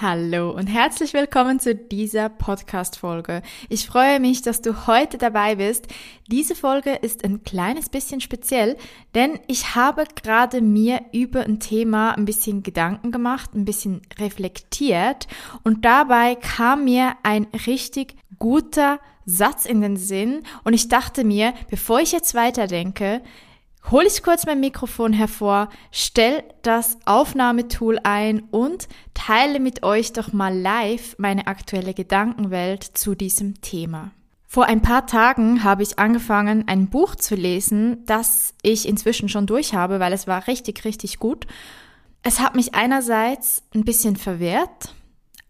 Hallo und herzlich willkommen zu dieser Podcast-Folge. Ich freue mich, dass du heute dabei bist. Diese Folge ist ein kleines bisschen speziell, denn ich habe gerade mir über ein Thema ein bisschen Gedanken gemacht, ein bisschen reflektiert und dabei kam mir ein richtig guter Satz in den Sinn und ich dachte mir, bevor ich jetzt weiterdenke, hole ich kurz mein Mikrofon hervor, stell das Aufnahmetool ein und teile mit euch doch mal live meine aktuelle Gedankenwelt zu diesem Thema. Vor ein paar Tagen habe ich angefangen, ein Buch zu lesen, das ich inzwischen schon durch habe, weil es war richtig, richtig gut. Es hat mich einerseits ein bisschen verwehrt,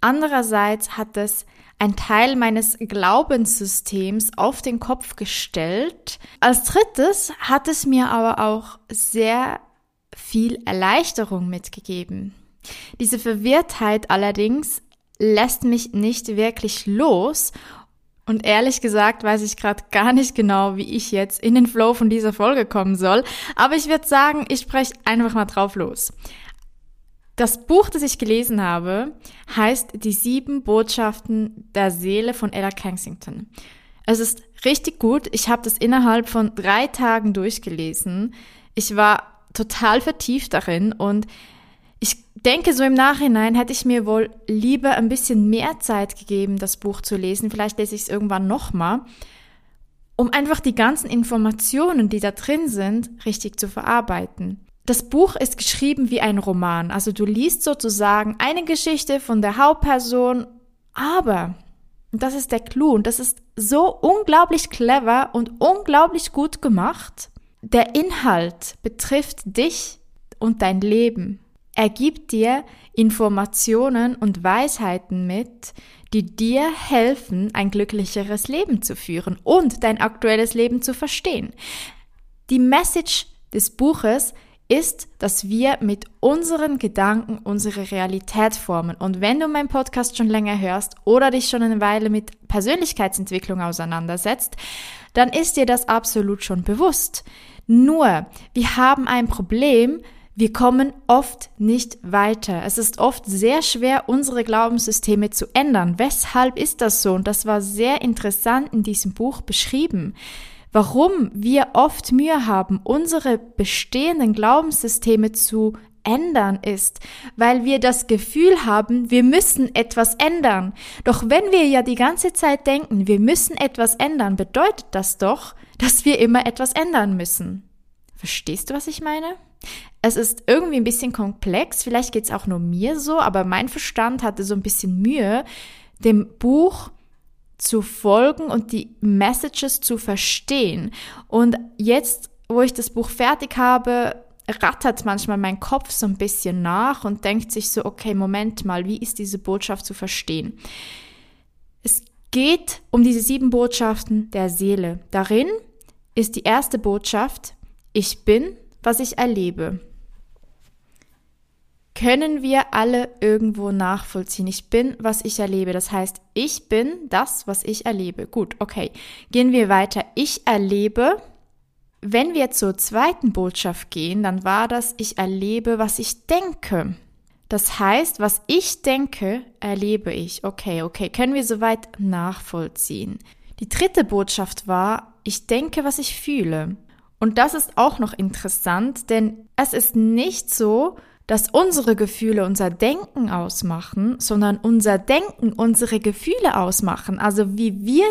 andererseits hat es ein Teil meines Glaubenssystems auf den Kopf gestellt. Als drittes hat es mir aber auch sehr viel Erleichterung mitgegeben. Diese Verwirrtheit allerdings lässt mich nicht wirklich los und ehrlich gesagt weiß ich gerade gar nicht genau, wie ich jetzt in den Flow von dieser Folge kommen soll, aber ich würde sagen, ich spreche einfach mal drauf los. Das Buch, das ich gelesen habe, heißt Die sieben Botschaften der Seele von Ella Kensington. Es ist richtig gut. Ich habe das innerhalb von drei Tagen durchgelesen. Ich war total vertieft darin und ich denke, so im Nachhinein hätte ich mir wohl lieber ein bisschen mehr Zeit gegeben, das Buch zu lesen. Vielleicht lese ich es irgendwann nochmal, um einfach die ganzen Informationen, die da drin sind, richtig zu verarbeiten das Buch ist geschrieben wie ein Roman. Also du liest sozusagen eine Geschichte von der Hauptperson, aber, und das ist der Clou, und das ist so unglaublich clever und unglaublich gut gemacht, der Inhalt betrifft dich und dein Leben. Er gibt dir Informationen und Weisheiten mit, die dir helfen, ein glücklicheres Leben zu führen und dein aktuelles Leben zu verstehen. Die Message des Buches ist, dass wir mit unseren Gedanken unsere Realität formen. Und wenn du meinen Podcast schon länger hörst oder dich schon eine Weile mit Persönlichkeitsentwicklung auseinandersetzt, dann ist dir das absolut schon bewusst. Nur, wir haben ein Problem, wir kommen oft nicht weiter. Es ist oft sehr schwer, unsere Glaubenssysteme zu ändern. Weshalb ist das so? Und das war sehr interessant in diesem Buch beschrieben warum wir oft Mühe haben, unsere bestehenden Glaubenssysteme zu ändern ist, weil wir das Gefühl haben, wir müssen etwas ändern. Doch wenn wir ja die ganze Zeit denken, wir müssen etwas ändern, bedeutet das doch, dass wir immer etwas ändern müssen. Verstehst du, was ich meine? Es ist irgendwie ein bisschen komplex, vielleicht geht es auch nur mir so, aber mein Verstand hatte so ein bisschen Mühe, dem Buch zu folgen und die Messages zu verstehen. Und jetzt, wo ich das Buch fertig habe, rattert manchmal mein Kopf so ein bisschen nach und denkt sich so, okay, Moment mal, wie ist diese Botschaft zu verstehen? Es geht um diese sieben Botschaften der Seele. Darin ist die erste Botschaft, ich bin, was ich erlebe können wir alle irgendwo nachvollziehen. Ich bin, was ich erlebe. Das heißt, ich bin das, was ich erlebe. Gut, okay. Gehen wir weiter. Ich erlebe. Wenn wir zur zweiten Botschaft gehen, dann war das, ich erlebe, was ich denke. Das heißt, was ich denke, erlebe ich. Okay, okay. Können wir soweit nachvollziehen. Die dritte Botschaft war, ich denke, was ich fühle. Und das ist auch noch interessant, denn es ist nicht so, dass unsere Gefühle unser Denken ausmachen, sondern unser Denken unsere Gefühle ausmachen. Also wie wir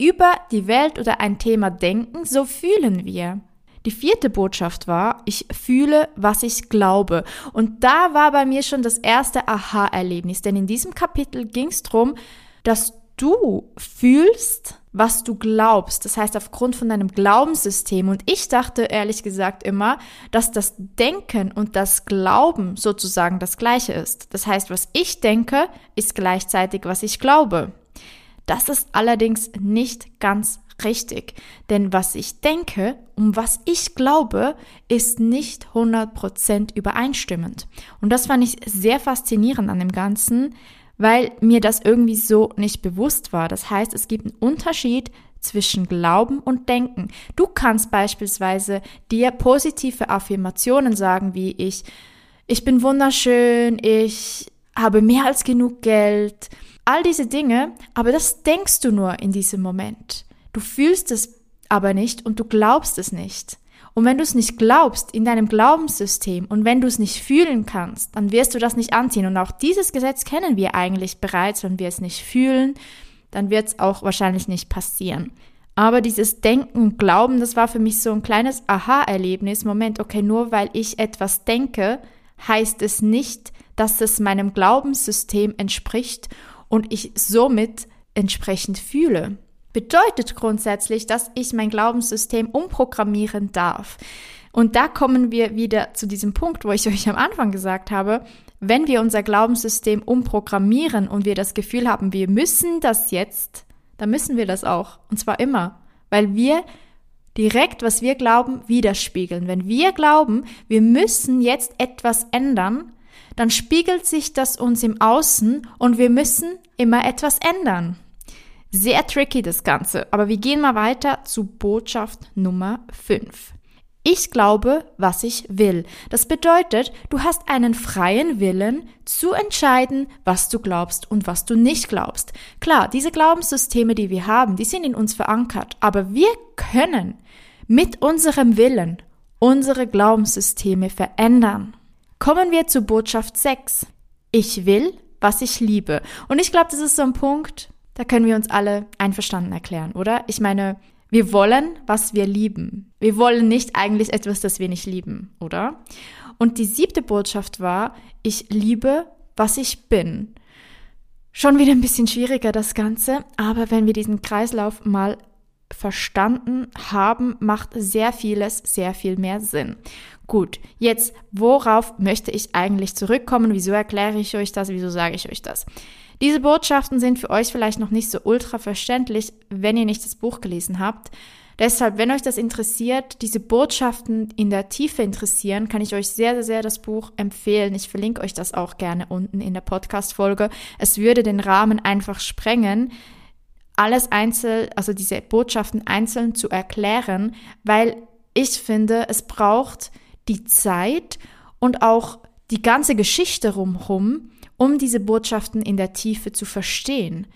über die Welt oder ein Thema denken, so fühlen wir. Die vierte Botschaft war, ich fühle, was ich glaube. Und da war bei mir schon das erste Aha-Erlebnis, denn in diesem Kapitel ging es darum, dass du fühlst, was du glaubst. Das heißt, aufgrund von deinem Glaubenssystem. Und ich dachte ehrlich gesagt immer, dass das Denken und das Glauben sozusagen das gleiche ist. Das heißt, was ich denke, ist gleichzeitig, was ich glaube. Das ist allerdings nicht ganz richtig. Denn was ich denke und was ich glaube, ist nicht 100% übereinstimmend. Und das fand ich sehr faszinierend an dem Ganzen, weil mir das irgendwie so nicht bewusst war. Das heißt, es gibt einen Unterschied zwischen Glauben und Denken. Du kannst beispielsweise dir positive Affirmationen sagen, wie ich, ich bin wunderschön, ich habe mehr als genug Geld, all diese Dinge, aber das denkst du nur in diesem Moment. Du fühlst es aber nicht und du glaubst es nicht. Und wenn du es nicht glaubst in deinem Glaubenssystem und wenn du es nicht fühlen kannst, dann wirst du das nicht anziehen. Und auch dieses Gesetz kennen wir eigentlich bereits. Wenn wir es nicht fühlen, dann wird es auch wahrscheinlich nicht passieren. Aber dieses Denken Glauben, das war für mich so ein kleines Aha-Erlebnis. Moment, okay, nur weil ich etwas denke, heißt es nicht, dass es meinem Glaubenssystem entspricht und ich somit entsprechend fühle bedeutet grundsätzlich, dass ich mein Glaubenssystem umprogrammieren darf. Und da kommen wir wieder zu diesem Punkt, wo ich euch am Anfang gesagt habe, wenn wir unser Glaubenssystem umprogrammieren und wir das Gefühl haben, wir müssen das jetzt, dann müssen wir das auch. Und zwar immer. Weil wir direkt, was wir glauben, widerspiegeln. Wenn wir glauben, wir müssen jetzt etwas ändern, dann spiegelt sich das uns im Außen und wir müssen immer etwas ändern. Sehr tricky das Ganze, aber wir gehen mal weiter zu Botschaft Nummer 5. Ich glaube, was ich will. Das bedeutet, du hast einen freien Willen zu entscheiden, was du glaubst und was du nicht glaubst. Klar, diese Glaubenssysteme, die wir haben, die sind in uns verankert, aber wir können mit unserem Willen unsere Glaubenssysteme verändern. Kommen wir zu Botschaft 6. Ich will, was ich liebe. Und ich glaube, das ist so ein Punkt, da können wir uns alle einverstanden erklären, oder? Ich meine, wir wollen, was wir lieben. Wir wollen nicht eigentlich etwas, das wir nicht lieben, oder? Und die siebte Botschaft war, ich liebe, was ich bin. Schon wieder ein bisschen schwieriger das Ganze, aber wenn wir diesen Kreislauf mal verstanden haben, macht sehr vieles sehr viel mehr Sinn. Gut, jetzt worauf möchte ich eigentlich zurückkommen? Wieso erkläre ich euch das? Wieso sage ich euch das? Diese Botschaften sind für euch vielleicht noch nicht so ultra verständlich, wenn ihr nicht das Buch gelesen habt. Deshalb, wenn euch das interessiert, diese Botschaften in der Tiefe interessieren, kann ich euch sehr, sehr, sehr das Buch empfehlen. Ich verlinke euch das auch gerne unten in der Podcast-Folge. Es würde den Rahmen einfach sprengen, alles einzeln, also diese Botschaften einzeln zu erklären, weil ich finde, es braucht die Zeit und auch die ganze Geschichte rumherum, um diese Botschaften in der Tiefe zu verstehen.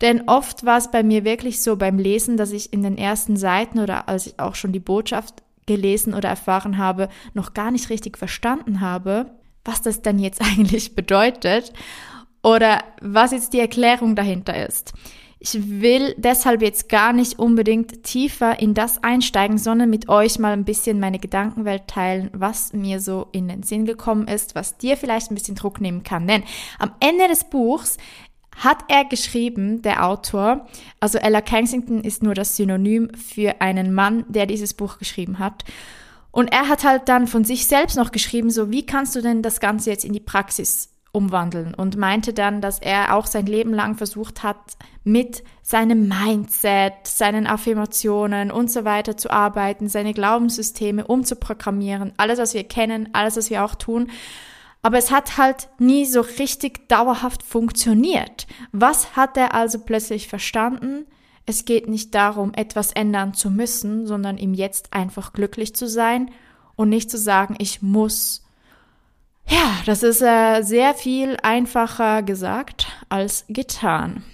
Denn oft war es bei mir wirklich so beim Lesen, dass ich in den ersten Seiten oder als ich auch schon die Botschaft gelesen oder erfahren habe, noch gar nicht richtig verstanden habe, was das dann jetzt eigentlich bedeutet oder was jetzt die Erklärung dahinter ist. Ich will deshalb jetzt gar nicht unbedingt tiefer in das einsteigen, sondern mit euch mal ein bisschen meine Gedankenwelt teilen, was mir so in den Sinn gekommen ist, was dir vielleicht ein bisschen Druck nehmen kann. Denn am Ende des Buchs hat er geschrieben, der Autor, also Ella Kensington ist nur das Synonym für einen Mann, der dieses Buch geschrieben hat. Und er hat halt dann von sich selbst noch geschrieben, so wie kannst du denn das Ganze jetzt in die Praxis umwandeln und meinte dann, dass er auch sein Leben lang versucht hat, mit seinem Mindset, seinen Affirmationen und so weiter zu arbeiten, seine Glaubenssysteme umzuprogrammieren, alles, was wir kennen, alles, was wir auch tun. Aber es hat halt nie so richtig dauerhaft funktioniert. Was hat er also plötzlich verstanden? Es geht nicht darum, etwas ändern zu müssen, sondern ihm jetzt einfach glücklich zu sein und nicht zu sagen, ich muss ja, das ist äh, sehr viel einfacher gesagt als getan.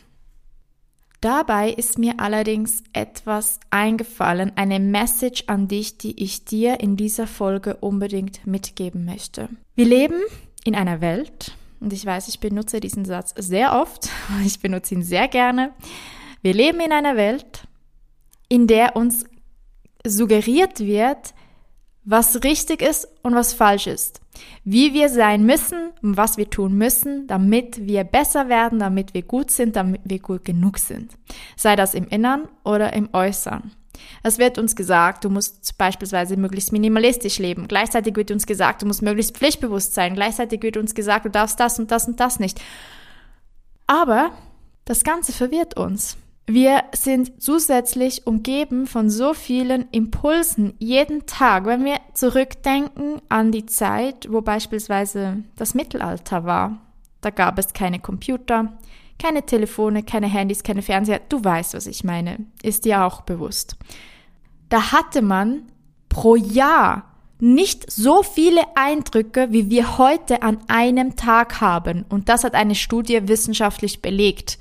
Dabei ist mir allerdings etwas eingefallen, eine Message an dich, die ich dir in dieser Folge unbedingt mitgeben möchte. Wir leben in einer Welt, und ich weiß, ich benutze diesen Satz sehr oft, ich benutze ihn sehr gerne. Wir leben in einer Welt, in der uns suggeriert wird, was richtig ist und was falsch ist. Wie wir sein müssen und was wir tun müssen, damit wir besser werden, damit wir gut sind, damit wir gut genug sind. Sei das im Innern oder im Äußern. Es wird uns gesagt, du musst beispielsweise möglichst minimalistisch leben. Gleichzeitig wird uns gesagt, du musst möglichst pflichtbewusst sein. Gleichzeitig wird uns gesagt, du darfst das und das und das nicht. Aber das Ganze verwirrt uns. Wir sind zusätzlich umgeben von so vielen Impulsen jeden Tag. Wenn wir zurückdenken an die Zeit, wo beispielsweise das Mittelalter war, da gab es keine Computer, keine Telefone, keine Handys, keine Fernseher. Du weißt, was ich meine. Ist dir auch bewusst. Da hatte man pro Jahr nicht so viele Eindrücke, wie wir heute an einem Tag haben. Und das hat eine Studie wissenschaftlich belegt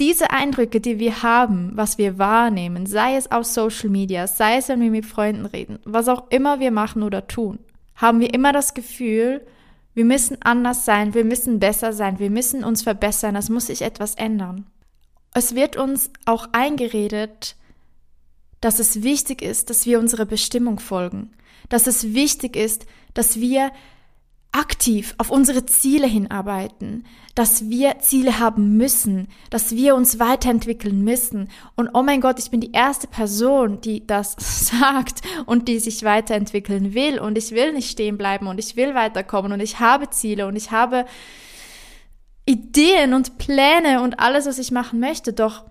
diese Eindrücke, die wir haben, was wir wahrnehmen, sei es aus Social Media, sei es, wenn wir mit Freunden reden, was auch immer wir machen oder tun, haben wir immer das Gefühl, wir müssen anders sein, wir müssen besser sein, wir müssen uns verbessern, es muss sich etwas ändern. Es wird uns auch eingeredet, dass es wichtig ist, dass wir unsere Bestimmung folgen, dass es wichtig ist, dass wir aktiv auf unsere Ziele hinarbeiten, dass wir Ziele haben müssen, dass wir uns weiterentwickeln müssen. Und oh mein Gott, ich bin die erste Person, die das sagt und die sich weiterentwickeln will. Und ich will nicht stehen bleiben und ich will weiterkommen und ich habe Ziele und ich habe Ideen und Pläne und alles, was ich machen möchte. Doch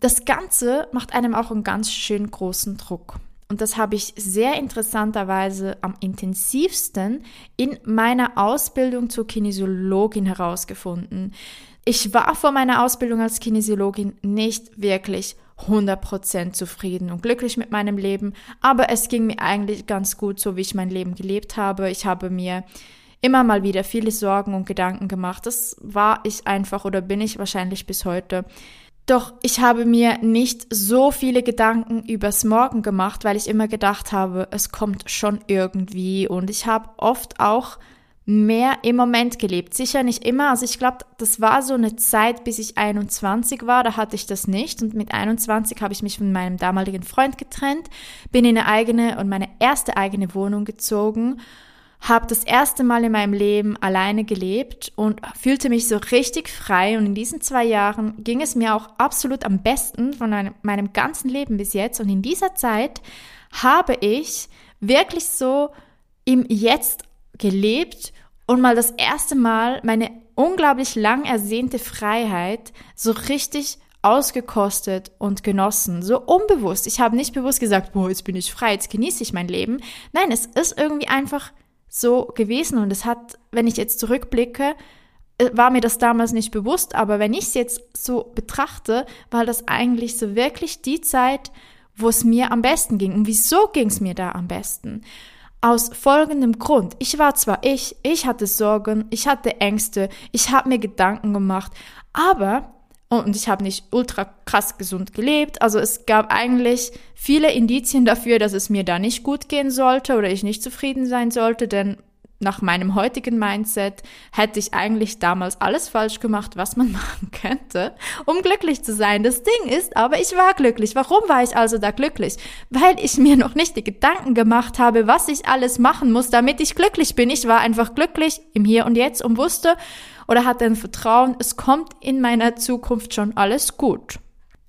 das Ganze macht einem auch einen ganz schön großen Druck. Und das habe ich sehr interessanterweise am intensivsten in meiner Ausbildung zur Kinesiologin herausgefunden. Ich war vor meiner Ausbildung als Kinesiologin nicht wirklich 100% zufrieden und glücklich mit meinem Leben, aber es ging mir eigentlich ganz gut, so wie ich mein Leben gelebt habe. Ich habe mir immer mal wieder viele Sorgen und Gedanken gemacht. Das war ich einfach oder bin ich wahrscheinlich bis heute. Doch ich habe mir nicht so viele Gedanken übers Morgen gemacht, weil ich immer gedacht habe, es kommt schon irgendwie. Und ich habe oft auch mehr im Moment gelebt. Sicher nicht immer. Also ich glaube, das war so eine Zeit, bis ich 21 war, da hatte ich das nicht. Und mit 21 habe ich mich von meinem damaligen Freund getrennt, bin in eine eigene und meine erste eigene Wohnung gezogen habe das erste Mal in meinem Leben alleine gelebt und fühlte mich so richtig frei. Und in diesen zwei Jahren ging es mir auch absolut am besten von meinem, meinem ganzen Leben bis jetzt. Und in dieser Zeit habe ich wirklich so im Jetzt gelebt und mal das erste Mal meine unglaublich lang ersehnte Freiheit so richtig ausgekostet und genossen, so unbewusst. Ich habe nicht bewusst gesagt, boah, jetzt bin ich frei, jetzt genieße ich mein Leben. Nein, es ist irgendwie einfach so gewesen und es hat, wenn ich jetzt zurückblicke, äh, war mir das damals nicht bewusst, aber wenn ich es jetzt so betrachte, war das eigentlich so wirklich die Zeit, wo es mir am besten ging. Und wieso ging es mir da am besten? Aus folgendem Grund. Ich war zwar ich, ich hatte Sorgen, ich hatte Ängste, ich habe mir Gedanken gemacht, aber und ich habe nicht ultra krass gesund gelebt. Also es gab eigentlich viele Indizien dafür, dass es mir da nicht gut gehen sollte oder ich nicht zufrieden sein sollte, denn nach meinem heutigen Mindset hätte ich eigentlich damals alles falsch gemacht, was man machen könnte, um glücklich zu sein. Das Ding ist, aber ich war glücklich. Warum war ich also da glücklich? Weil ich mir noch nicht die Gedanken gemacht habe, was ich alles machen muss, damit ich glücklich bin. Ich war einfach glücklich im Hier und Jetzt und wusste oder hatte ein Vertrauen, es kommt in meiner Zukunft schon alles gut.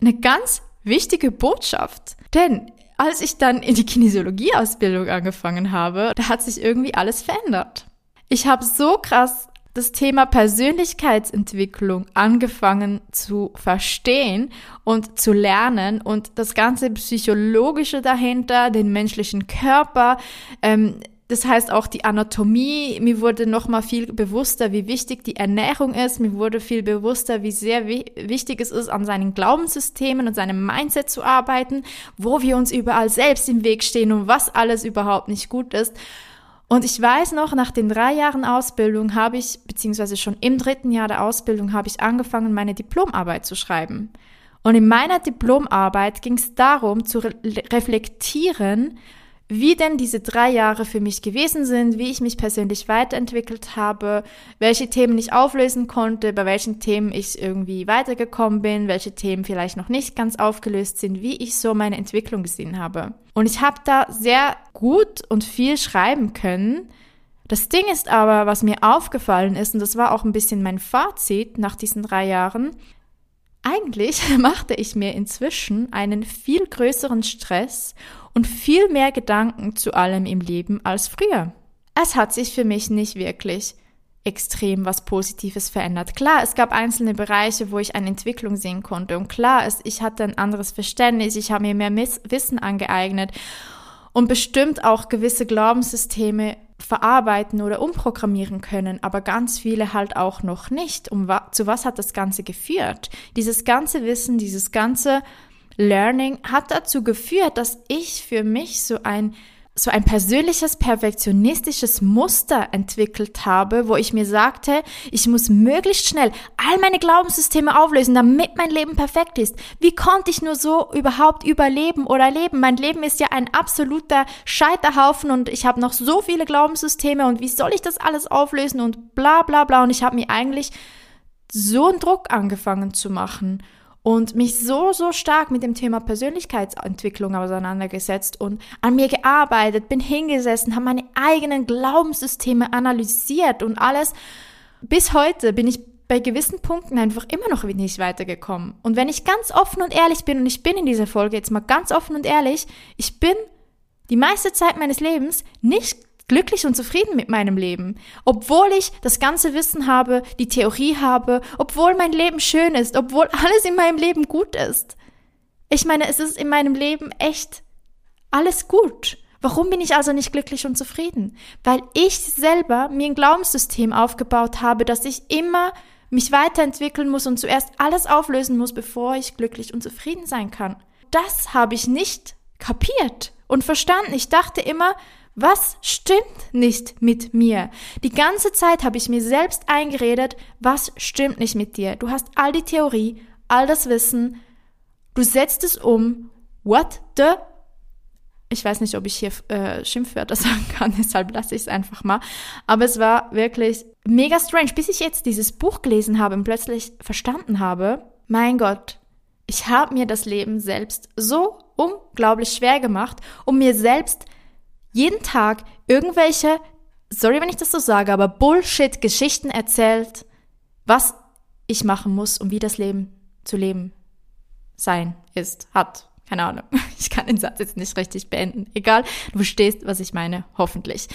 Eine ganz wichtige Botschaft. Denn als ich dann in die Kinesiologie-Ausbildung angefangen habe, da hat sich irgendwie alles verändert. Ich habe so krass das Thema Persönlichkeitsentwicklung angefangen zu verstehen und zu lernen und das ganze Psychologische dahinter, den menschlichen Körper, ähm, das heißt auch die Anatomie, mir wurde noch mal viel bewusster, wie wichtig die Ernährung ist, mir wurde viel bewusster, wie sehr wichtig es ist, an seinen Glaubenssystemen und seinem Mindset zu arbeiten, wo wir uns überall selbst im Weg stehen und was alles überhaupt nicht gut ist. Und ich weiß noch, nach den drei Jahren Ausbildung habe ich, beziehungsweise schon im dritten Jahr der Ausbildung, habe ich angefangen, meine Diplomarbeit zu schreiben. Und in meiner Diplomarbeit ging es darum, zu re reflektieren, wie denn diese drei Jahre für mich gewesen sind, wie ich mich persönlich weiterentwickelt habe, welche Themen ich auflösen konnte, bei welchen Themen ich irgendwie weitergekommen bin, welche Themen vielleicht noch nicht ganz aufgelöst sind, wie ich so meine Entwicklung gesehen habe. Und ich habe da sehr gut und viel schreiben können, Das Ding ist aber, was mir aufgefallen ist, und das war auch ein bisschen mein Fazit nach diesen drei Jahren, eigentlich machte ich mir inzwischen einen viel größeren Stress und viel mehr Gedanken zu allem im Leben als früher. Es hat sich für mich nicht wirklich extrem was Positives verändert. Klar, es gab einzelne Bereiche, wo ich eine Entwicklung sehen konnte. Und klar, es, ich hatte ein anderes Verständnis, ich habe mir mehr Wissen angeeignet und bestimmt auch gewisse Glaubenssysteme verarbeiten oder umprogrammieren können, aber ganz viele halt auch noch nicht. Um wa zu was hat das Ganze geführt? Dieses ganze Wissen, dieses ganze Learning hat dazu geführt, dass ich für mich so ein so ein persönliches perfektionistisches Muster entwickelt habe, wo ich mir sagte, ich muss möglichst schnell all meine Glaubenssysteme auflösen, damit mein Leben perfekt ist. Wie konnte ich nur so überhaupt überleben oder leben? Mein Leben ist ja ein absoluter Scheiterhaufen und ich habe noch so viele Glaubenssysteme und wie soll ich das alles auflösen und bla bla bla und ich habe mir eigentlich so einen Druck angefangen zu machen und mich so, so stark mit dem Thema Persönlichkeitsentwicklung auseinandergesetzt und an mir gearbeitet, bin hingesessen, habe meine eigenen Glaubenssysteme analysiert und alles. Bis heute bin ich bei gewissen Punkten einfach immer noch nicht weitergekommen. Und wenn ich ganz offen und ehrlich bin, und ich bin in dieser Folge jetzt mal ganz offen und ehrlich, ich bin die meiste Zeit meines Lebens nicht glücklich und zufrieden mit meinem Leben, obwohl ich das ganze Wissen habe, die Theorie habe, obwohl mein Leben schön ist, obwohl alles in meinem Leben gut ist. Ich meine, es ist in meinem Leben echt alles gut. Warum bin ich also nicht glücklich und zufrieden? Weil ich selber mir ein Glaubenssystem aufgebaut habe, dass ich immer mich weiterentwickeln muss und zuerst alles auflösen muss, bevor ich glücklich und zufrieden sein kann. Das habe ich nicht kapiert und verstanden. Ich dachte immer, was stimmt nicht mit mir? Die ganze Zeit habe ich mir selbst eingeredet, was stimmt nicht mit dir? Du hast all die Theorie, all das Wissen, du setzt es um. What the? Ich weiß nicht, ob ich hier äh, Schimpfwörter sagen kann, deshalb lasse ich es einfach mal. Aber es war wirklich mega strange, bis ich jetzt dieses Buch gelesen habe und plötzlich verstanden habe, mein Gott, ich habe mir das Leben selbst so unglaublich schwer gemacht, um mir selbst jeden Tag irgendwelche, sorry, wenn ich das so sage, aber Bullshit-Geschichten erzählt, was ich machen muss, um wie das Leben zu leben sein ist, hat. Keine Ahnung. Ich kann den Satz jetzt nicht richtig beenden. Egal, du verstehst, was ich meine, hoffentlich.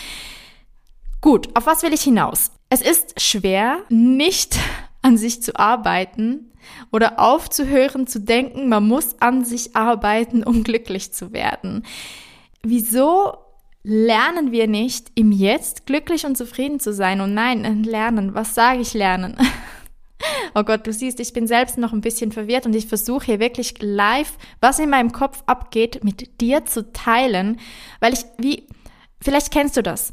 Gut, auf was will ich hinaus? Es ist schwer, nicht an sich zu arbeiten oder aufzuhören zu denken, man muss an sich arbeiten, um glücklich zu werden. Wieso lernen wir nicht, im Jetzt glücklich und zufrieden zu sein. Und nein, lernen, was sage ich lernen? oh Gott, du siehst, ich bin selbst noch ein bisschen verwirrt und ich versuche hier wirklich live, was in meinem Kopf abgeht, mit dir zu teilen, weil ich, wie, vielleicht kennst du das.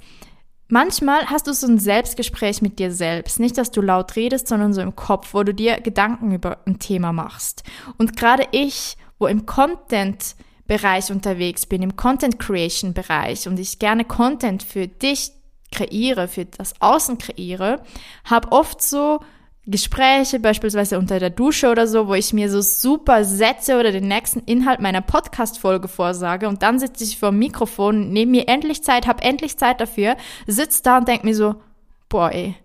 Manchmal hast du so ein Selbstgespräch mit dir selbst. Nicht, dass du laut redest, sondern so im Kopf, wo du dir Gedanken über ein Thema machst. Und gerade ich, wo im Content Bereich unterwegs bin, im Content Creation Bereich und ich gerne Content für dich kreiere, für das Außen kreiere, habe oft so Gespräche, beispielsweise unter der Dusche oder so, wo ich mir so super Sätze oder den nächsten Inhalt meiner Podcast-Folge vorsage und dann sitze ich vor dem Mikrofon, nehme mir endlich Zeit, habe endlich Zeit dafür, sitze da und denke mir so, boah ey,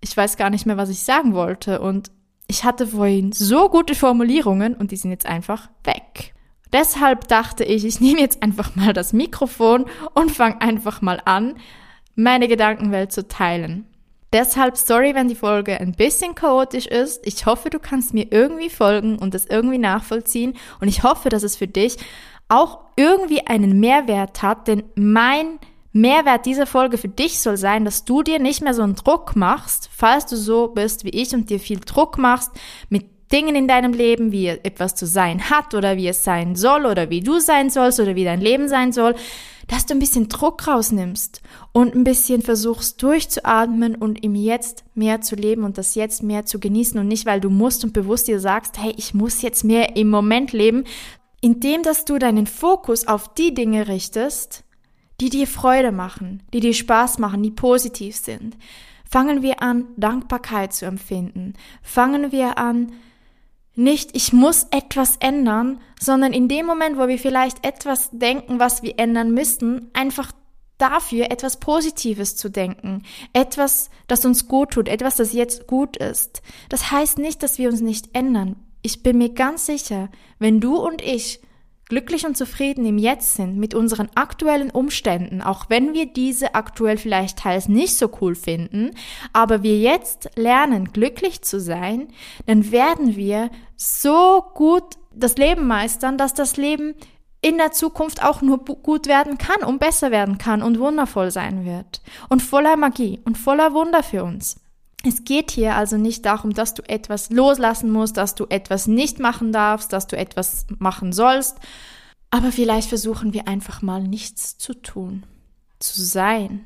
ich weiß gar nicht mehr, was ich sagen wollte und ich hatte vorhin so gute Formulierungen und die sind jetzt einfach weg. Deshalb dachte ich, ich nehme jetzt einfach mal das Mikrofon und fange einfach mal an, meine Gedankenwelt zu teilen. Deshalb sorry, wenn die Folge ein bisschen chaotisch ist. Ich hoffe, du kannst mir irgendwie folgen und das irgendwie nachvollziehen. Und ich hoffe, dass es für dich auch irgendwie einen Mehrwert hat, denn mein Mehrwert dieser Folge für dich soll sein, dass du dir nicht mehr so einen Druck machst, falls du so bist wie ich und dir viel Druck machst mit Dingen in deinem Leben, wie etwas zu sein hat oder wie es sein soll oder wie du sein sollst oder wie dein Leben sein soll, dass du ein bisschen Druck rausnimmst und ein bisschen versuchst durchzuatmen und im Jetzt mehr zu leben und das Jetzt mehr zu genießen und nicht, weil du musst und bewusst dir sagst, hey, ich muss jetzt mehr im Moment leben, indem dass du deinen Fokus auf die Dinge richtest, die dir Freude machen, die dir Spaß machen, die positiv sind. Fangen wir an, Dankbarkeit zu empfinden. Fangen wir an, nicht, ich muss etwas ändern, sondern in dem Moment, wo wir vielleicht etwas denken, was wir ändern müssten, einfach dafür, etwas Positives zu denken, etwas, das uns gut tut, etwas, das jetzt gut ist. Das heißt nicht, dass wir uns nicht ändern. Ich bin mir ganz sicher, wenn du und ich glücklich und zufrieden im Jetzt sind mit unseren aktuellen Umständen, auch wenn wir diese aktuell vielleicht teils nicht so cool finden, aber wir jetzt lernen, glücklich zu sein, dann werden wir so gut das Leben meistern, dass das Leben in der Zukunft auch nur gut werden kann und besser werden kann und wundervoll sein wird und voller Magie und voller Wunder für uns. Es geht hier also nicht darum, dass du etwas loslassen musst, dass du etwas nicht machen darfst, dass du etwas machen sollst. Aber vielleicht versuchen wir einfach mal nichts zu tun, zu sein.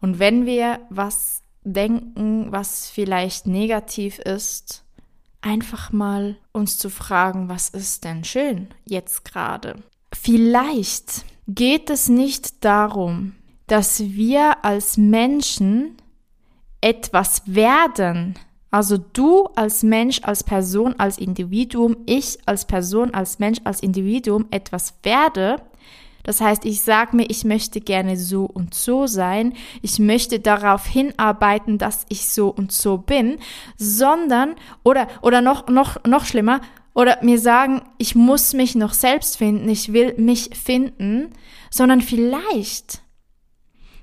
Und wenn wir was denken, was vielleicht negativ ist, einfach mal uns zu fragen, was ist denn schön jetzt gerade? Vielleicht geht es nicht darum, dass wir als Menschen etwas werden, also du als Mensch, als Person, als Individuum, ich als Person, als Mensch, als Individuum etwas werde, das heißt, ich sage mir, ich möchte gerne so und so sein, ich möchte darauf hinarbeiten, dass ich so und so bin, sondern, oder, oder noch, noch, noch schlimmer, oder mir sagen, ich muss mich noch selbst finden, ich will mich finden, sondern vielleicht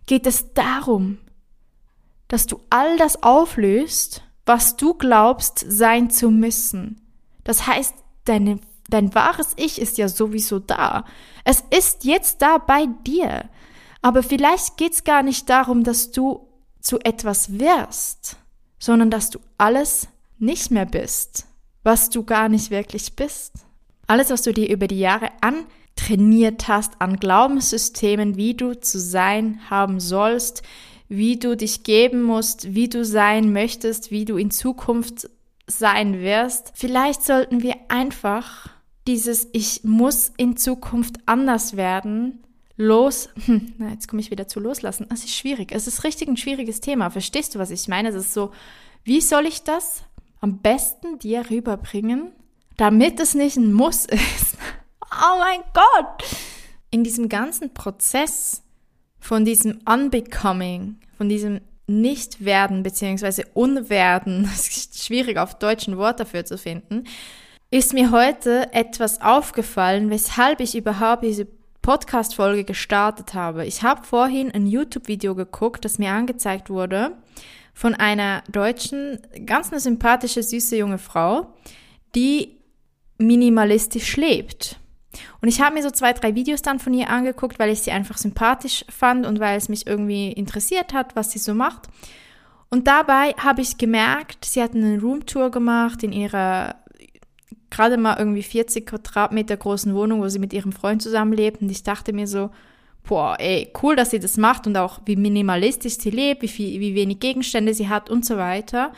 geht es darum, dass du all das auflöst, was du glaubst sein zu müssen. Das heißt, deine, dein wahres Ich ist ja sowieso da. Es ist jetzt da bei dir. Aber vielleicht geht's gar nicht darum, dass du zu etwas wirst, sondern dass du alles nicht mehr bist, was du gar nicht wirklich bist. Alles, was du dir über die Jahre antrainiert hast an Glaubenssystemen, wie du zu sein haben sollst, wie du dich geben musst, wie du sein möchtest, wie du in Zukunft sein wirst. Vielleicht sollten wir einfach dieses Ich muss in Zukunft anders werden los. Na, jetzt komme ich wieder zu loslassen. Es ist schwierig. Es ist richtig ein schwieriges Thema. Verstehst du, was ich meine? Es ist so, wie soll ich das am besten dir rüberbringen, damit es nicht ein Muss ist? Oh mein Gott! In diesem ganzen Prozess von diesem Unbecoming, von diesem Nichtwerden beziehungsweise Unwerden, es ist schwierig auf deutschen Wort dafür zu finden, ist mir heute etwas aufgefallen, weshalb ich überhaupt diese Podcast-Folge gestartet habe. Ich habe vorhin ein YouTube-Video geguckt, das mir angezeigt wurde von einer deutschen, ganz eine sympathische, süße junge Frau, die minimalistisch lebt. Und ich habe mir so zwei, drei Videos dann von ihr angeguckt, weil ich sie einfach sympathisch fand und weil es mich irgendwie interessiert hat, was sie so macht. Und dabei habe ich gemerkt, sie hat eine Roomtour gemacht in ihrer gerade mal irgendwie 40 Quadratmeter großen Wohnung, wo sie mit ihrem Freund zusammenlebt. Und ich dachte mir so, boah, ey, cool, dass sie das macht und auch wie minimalistisch sie lebt, wie, viel, wie wenig Gegenstände sie hat und so weiter.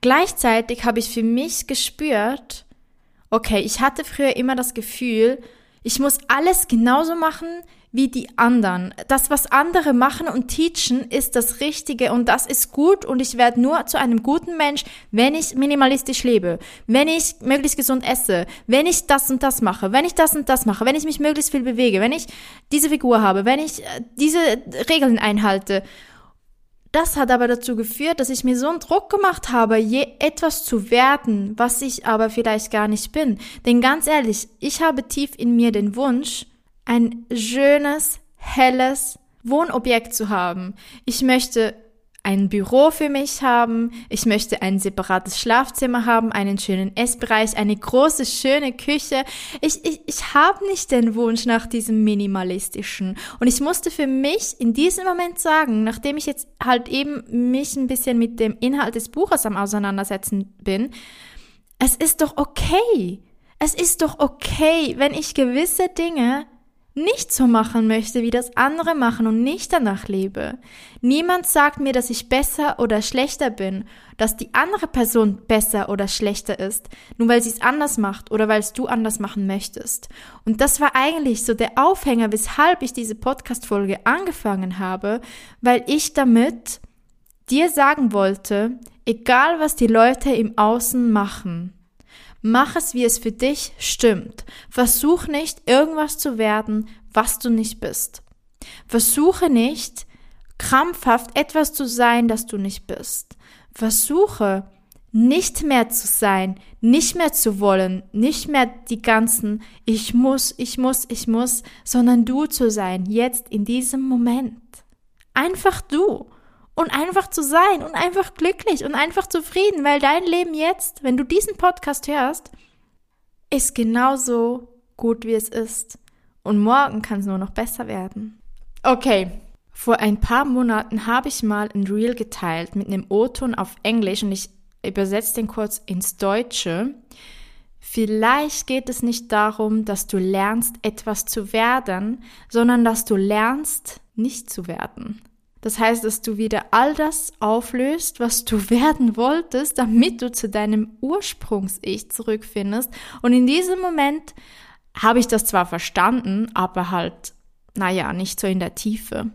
Gleichzeitig habe ich für mich gespürt, okay, ich hatte früher immer das Gefühl, ich muss alles genauso machen wie die anderen. Das, was andere machen und teachen, ist das Richtige und das ist gut und ich werde nur zu einem guten Mensch, wenn ich minimalistisch lebe, wenn ich möglichst gesund esse, wenn ich das und das mache, wenn ich das und das mache, wenn ich mich möglichst viel bewege, wenn ich diese Figur habe, wenn ich äh, diese Regeln einhalte. Das hat aber dazu geführt, dass ich mir so einen Druck gemacht habe, je etwas zu werden, was ich aber vielleicht gar nicht bin. Denn ganz ehrlich, ich habe tief in mir den Wunsch, ein schönes, helles Wohnobjekt zu haben. Ich möchte ein Büro für mich haben, ich möchte ein separates Schlafzimmer haben, einen schönen Essbereich, eine große, schöne Küche. Ich, ich, ich habe nicht den Wunsch nach diesem minimalistischen. Und ich musste für mich in diesem Moment sagen, nachdem ich jetzt halt eben mich ein bisschen mit dem Inhalt des Buches am Auseinandersetzen bin, es ist doch okay. Es ist doch okay, wenn ich gewisse Dinge nicht so machen möchte, wie das andere machen und nicht danach lebe. Niemand sagt mir, dass ich besser oder schlechter bin, dass die andere Person besser oder schlechter ist, nur weil sie es anders macht oder weil es du anders machen möchtest. Und das war eigentlich so der Aufhänger, weshalb ich diese Podcast-Folge angefangen habe, weil ich damit dir sagen wollte, egal was die Leute im Außen machen, Mach es, wie es für dich stimmt. Versuch nicht, irgendwas zu werden, was du nicht bist. Versuche nicht, krampfhaft etwas zu sein, das du nicht bist. Versuche, nicht mehr zu sein, nicht mehr zu wollen, nicht mehr die ganzen ich muss, ich muss, ich muss, sondern du zu sein, jetzt in diesem Moment. Einfach du und einfach zu sein und einfach glücklich und einfach zufrieden, weil dein Leben jetzt, wenn du diesen Podcast hörst, ist genauso gut, wie es ist. Und morgen kann es nur noch besser werden. Okay, vor ein paar Monaten habe ich mal ein Reel geteilt mit einem O-Ton auf Englisch und ich übersetze den kurz ins Deutsche. Vielleicht geht es nicht darum, dass du lernst, etwas zu werden, sondern dass du lernst, nicht zu werden. Das heißt, dass du wieder all das auflöst, was du werden wolltest, damit du zu deinem Ursprungs-Ich zurückfindest. Und in diesem Moment habe ich das zwar verstanden, aber halt, naja, nicht so in der Tiefe.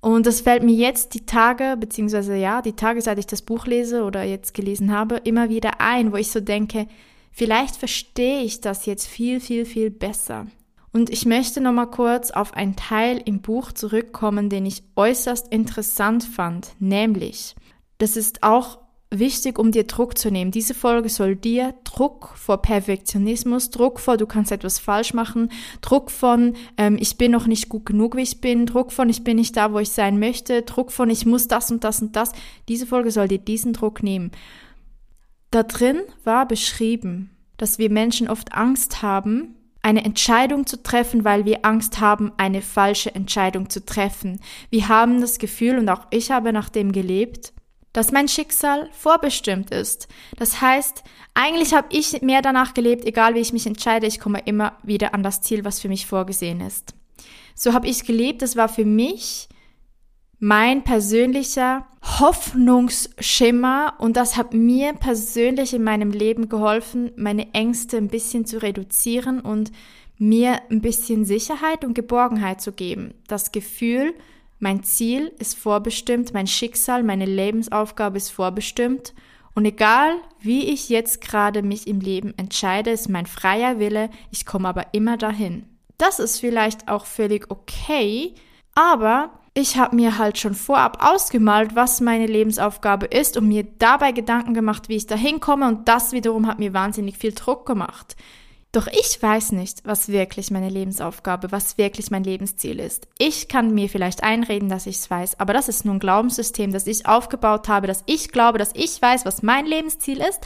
Und das fällt mir jetzt die Tage, beziehungsweise ja, die Tage, seit ich das Buch lese oder jetzt gelesen habe, immer wieder ein, wo ich so denke, vielleicht verstehe ich das jetzt viel, viel, viel besser. Und ich möchte nochmal kurz auf einen Teil im Buch zurückkommen, den ich äußerst interessant fand, nämlich, das ist auch wichtig, um dir Druck zu nehmen. Diese Folge soll dir Druck vor Perfektionismus, Druck vor, du kannst etwas falsch machen, Druck von, ähm, ich bin noch nicht gut genug, wie ich bin, Druck von, ich bin nicht da, wo ich sein möchte, Druck von, ich muss das und das und das. Diese Folge soll dir diesen Druck nehmen. Da drin war beschrieben, dass wir Menschen oft Angst haben, eine Entscheidung zu treffen, weil wir Angst haben, eine falsche Entscheidung zu treffen. Wir haben das Gefühl, und auch ich habe nach dem gelebt, dass mein Schicksal vorbestimmt ist. Das heißt, eigentlich habe ich mehr danach gelebt, egal wie ich mich entscheide, ich komme immer wieder an das Ziel, was für mich vorgesehen ist. So habe ich gelebt, das war für mich mein persönlicher Hoffnungsschimmer und das hat mir persönlich in meinem Leben geholfen, meine Ängste ein bisschen zu reduzieren und mir ein bisschen Sicherheit und Geborgenheit zu geben. Das Gefühl, mein Ziel ist vorbestimmt, mein Schicksal, meine Lebensaufgabe ist vorbestimmt und egal wie ich jetzt gerade mich im Leben entscheide, ist mein freier Wille, ich komme aber immer dahin. Das ist vielleicht auch völlig okay, aber ich habe mir halt schon vorab ausgemalt, was meine Lebensaufgabe ist und mir dabei Gedanken gemacht, wie ich da hinkomme und das wiederum hat mir wahnsinnig viel Druck gemacht. Doch ich weiß nicht, was wirklich meine Lebensaufgabe, was wirklich mein Lebensziel ist. Ich kann mir vielleicht einreden, dass ich es weiß, aber das ist nur ein Glaubenssystem, das ich aufgebaut habe, dass ich glaube, dass ich weiß, was mein Lebensziel ist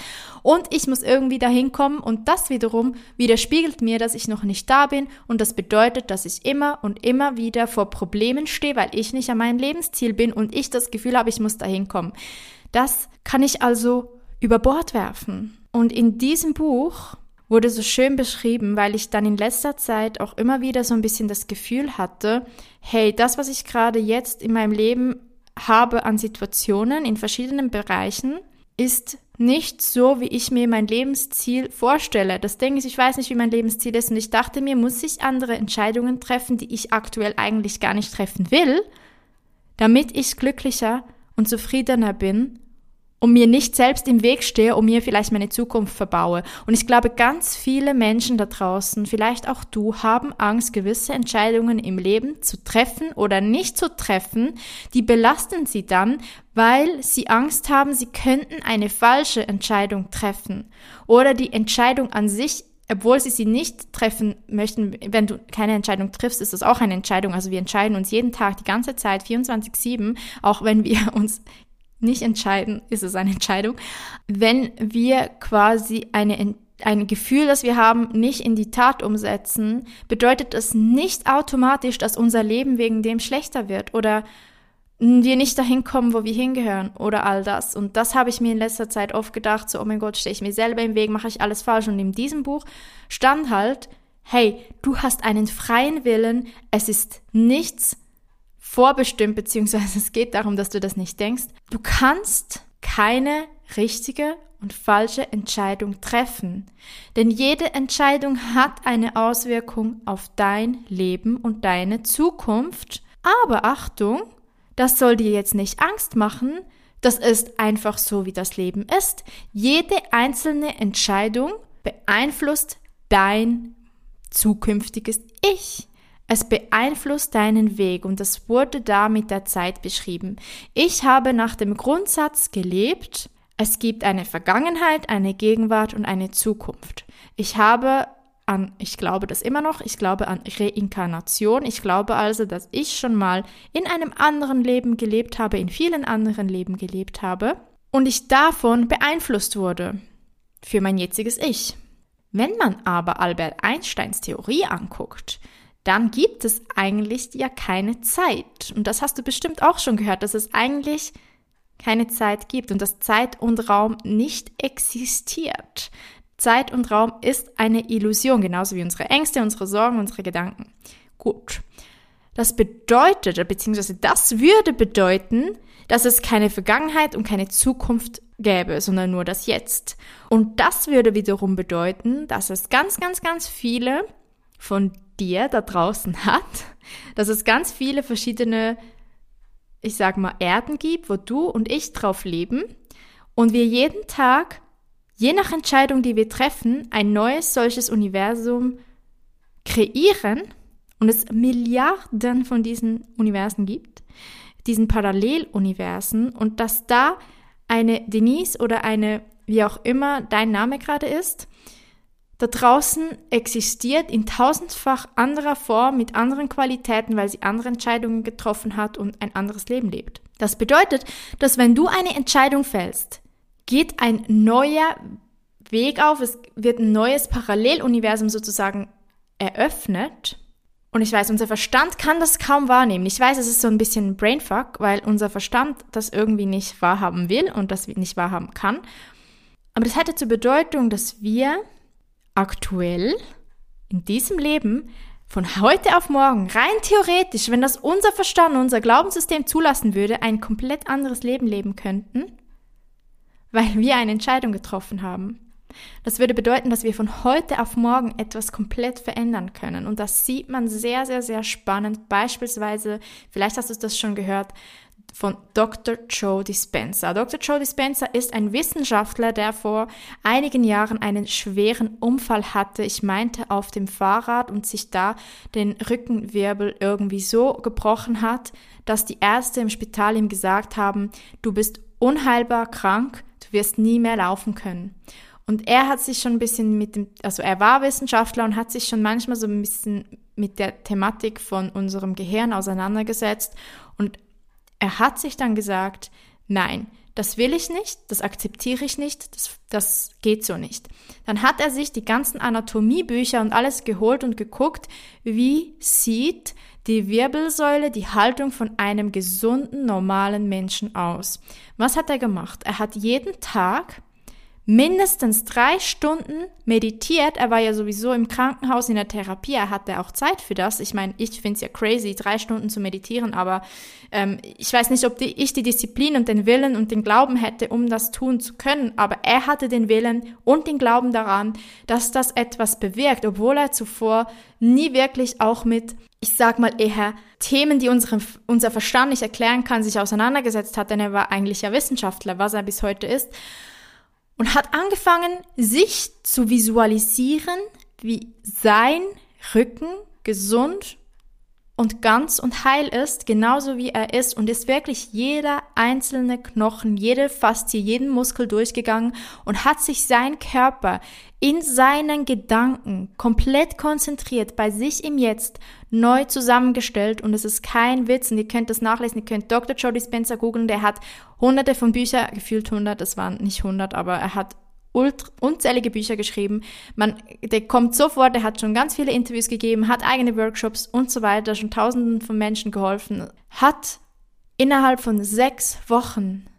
und ich muss irgendwie dahin kommen und das wiederum widerspiegelt mir, dass ich noch nicht da bin und das bedeutet, dass ich immer und immer wieder vor Problemen stehe, weil ich nicht an meinem Lebensziel bin und ich das Gefühl habe, ich muss dahin kommen. Das kann ich also über Bord werfen. Und in diesem Buch wurde so schön beschrieben, weil ich dann in letzter Zeit auch immer wieder so ein bisschen das Gefühl hatte, hey, das, was ich gerade jetzt in meinem Leben habe an Situationen in verschiedenen Bereichen, ist nicht so, wie ich mir mein Lebensziel vorstelle. Das Ding ist, ich weiß nicht, wie mein Lebensziel ist und ich dachte mir, muss ich andere Entscheidungen treffen, die ich aktuell eigentlich gar nicht treffen will, damit ich glücklicher und zufriedener bin und mir nicht selbst im Weg stehe und mir vielleicht meine Zukunft verbaue. Und ich glaube, ganz viele Menschen da draußen, vielleicht auch du, haben Angst, gewisse Entscheidungen im Leben zu treffen oder nicht zu treffen. Die belasten sie dann, weil sie Angst haben, sie könnten eine falsche Entscheidung treffen. Oder die Entscheidung an sich obwohl sie sie nicht treffen möchten, wenn du keine Entscheidung triffst, ist das auch eine Entscheidung. Also wir entscheiden uns jeden Tag, die ganze Zeit, 24-7, auch wenn wir uns nicht entscheiden, ist es eine Entscheidung, wenn wir quasi eine, ein Gefühl, das wir haben, nicht in die Tat umsetzen, bedeutet es nicht automatisch, dass unser Leben wegen dem schlechter wird oder wir nicht dahin kommen, wo wir hingehören oder all das. Und das habe ich mir in letzter Zeit oft gedacht, so, oh mein Gott, stehe ich mir selber im Weg, mache ich alles falsch. Und in diesem Buch stand halt, hey, du hast einen freien Willen, es ist nichts vorbestimmt, beziehungsweise es geht darum, dass du das nicht denkst. Du kannst keine richtige und falsche Entscheidung treffen. Denn jede Entscheidung hat eine Auswirkung auf dein Leben und deine Zukunft. Aber Achtung, das soll dir jetzt nicht Angst machen. Das ist einfach so, wie das Leben ist. Jede einzelne Entscheidung beeinflusst dein zukünftiges Ich. Es beeinflusst deinen Weg und das wurde da mit der Zeit beschrieben. Ich habe nach dem Grundsatz gelebt, es gibt eine Vergangenheit, eine Gegenwart und eine Zukunft. Ich habe an, ich glaube das immer noch, ich glaube an Reinkarnation. Ich glaube also, dass ich schon mal in einem anderen Leben gelebt habe, in vielen anderen Leben gelebt habe und ich davon beeinflusst wurde für mein jetziges Ich. Wenn man aber Albert Einsteins Theorie anguckt, dann gibt es eigentlich ja keine Zeit. Und das hast du bestimmt auch schon gehört, dass es eigentlich keine Zeit gibt und dass Zeit und Raum nicht existiert. Zeit und Raum ist eine Illusion, genauso wie unsere Ängste, unsere Sorgen, unsere Gedanken. Gut. Das bedeutet, beziehungsweise das würde bedeuten, dass es keine Vergangenheit und keine Zukunft gäbe, sondern nur das Jetzt. Und das würde wiederum bedeuten, dass es ganz, ganz, ganz viele von dir da draußen hat, dass es ganz viele verschiedene, ich sag mal, Erden gibt, wo du und ich drauf leben und wir jeden Tag je nach Entscheidung, die wir treffen, ein neues solches Universum kreieren und es Milliarden von diesen Universen gibt, diesen Paralleluniversen und dass da eine Denise oder eine, wie auch immer dein Name gerade ist, da draußen existiert in tausendfach anderer Form mit anderen Qualitäten, weil sie andere Entscheidungen getroffen hat und ein anderes Leben lebt. Das bedeutet, dass wenn du eine Entscheidung fällst, geht ein neuer Weg auf, es wird ein neues Paralleluniversum sozusagen eröffnet. Und ich weiß, unser Verstand kann das kaum wahrnehmen. Ich weiß, es ist so ein bisschen Brainfuck, weil unser Verstand das irgendwie nicht wahrhaben will und das nicht wahrhaben kann. Aber das hätte zur Bedeutung, dass wir aktuell in diesem Leben von heute auf morgen, rein theoretisch, wenn das unser Verstand, unser Glaubenssystem zulassen würde, ein komplett anderes Leben leben könnten weil wir eine Entscheidung getroffen haben. Das würde bedeuten, dass wir von heute auf morgen etwas komplett verändern können. Und das sieht man sehr, sehr, sehr spannend. Beispielsweise, vielleicht hast du das schon gehört, von Dr. Joe Dispenza. Dr. Joe Dispenza ist ein Wissenschaftler, der vor einigen Jahren einen schweren Unfall hatte. Ich meinte auf dem Fahrrad und sich da den Rückenwirbel irgendwie so gebrochen hat, dass die Ärzte im Spital ihm gesagt haben, du bist unheilbar krank, du wirst nie mehr laufen können. Und er hat sich schon ein bisschen mit dem, also er war Wissenschaftler und hat sich schon manchmal so ein bisschen mit der Thematik von unserem Gehirn auseinandergesetzt und er hat sich dann gesagt, nein, das will ich nicht, das akzeptiere ich nicht, das, das geht so nicht. Dann hat er sich die ganzen Anatomiebücher und alles geholt und geguckt, wie sieht die Wirbelsäule, die Haltung von einem gesunden, normalen Menschen aus. Was hat er gemacht? Er hat jeden Tag mindestens drei Stunden meditiert. Er war ja sowieso im Krankenhaus in der Therapie. Er hatte auch Zeit für das. Ich meine, ich finde es ja crazy, drei Stunden zu meditieren, aber ähm, ich weiß nicht, ob die, ich die Disziplin und den Willen und den Glauben hätte, um das tun zu können. Aber er hatte den Willen und den Glauben daran, dass das etwas bewirkt, obwohl er zuvor nie wirklich auch mit ich sag mal eher Themen, die unsere, unser Verstand nicht erklären kann, sich auseinandergesetzt hat, denn er war eigentlich ja Wissenschaftler, was er bis heute ist und hat angefangen, sich zu visualisieren, wie sein Rücken gesund und ganz und heil ist, genauso wie er ist. Und ist wirklich jeder einzelne Knochen, jede Faszie, jeden Muskel durchgegangen und hat sich sein Körper in seinen Gedanken komplett konzentriert, bei sich im Jetzt neu zusammengestellt. Und es ist kein Witz. Und ihr könnt das nachlesen, ihr könnt Dr. Joe Dispenza googeln, der hat hunderte von Büchern, gefühlt hundert, es waren nicht hundert, aber er hat unzählige Bücher geschrieben. Man, der kommt so vor, der hat schon ganz viele Interviews gegeben, hat eigene Workshops und so weiter, schon tausenden von Menschen geholfen, hat innerhalb von sechs Wochen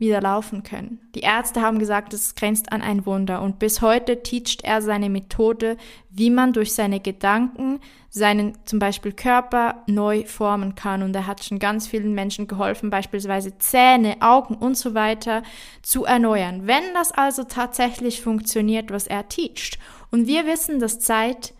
wieder laufen können. Die Ärzte haben gesagt, es grenzt an ein Wunder und bis heute teacht er seine Methode, wie man durch seine Gedanken seinen zum Beispiel Körper neu formen kann und er hat schon ganz vielen Menschen geholfen, beispielsweise Zähne, Augen und so weiter zu erneuern. Wenn das also tatsächlich funktioniert, was er teacht und wir wissen, dass Zeit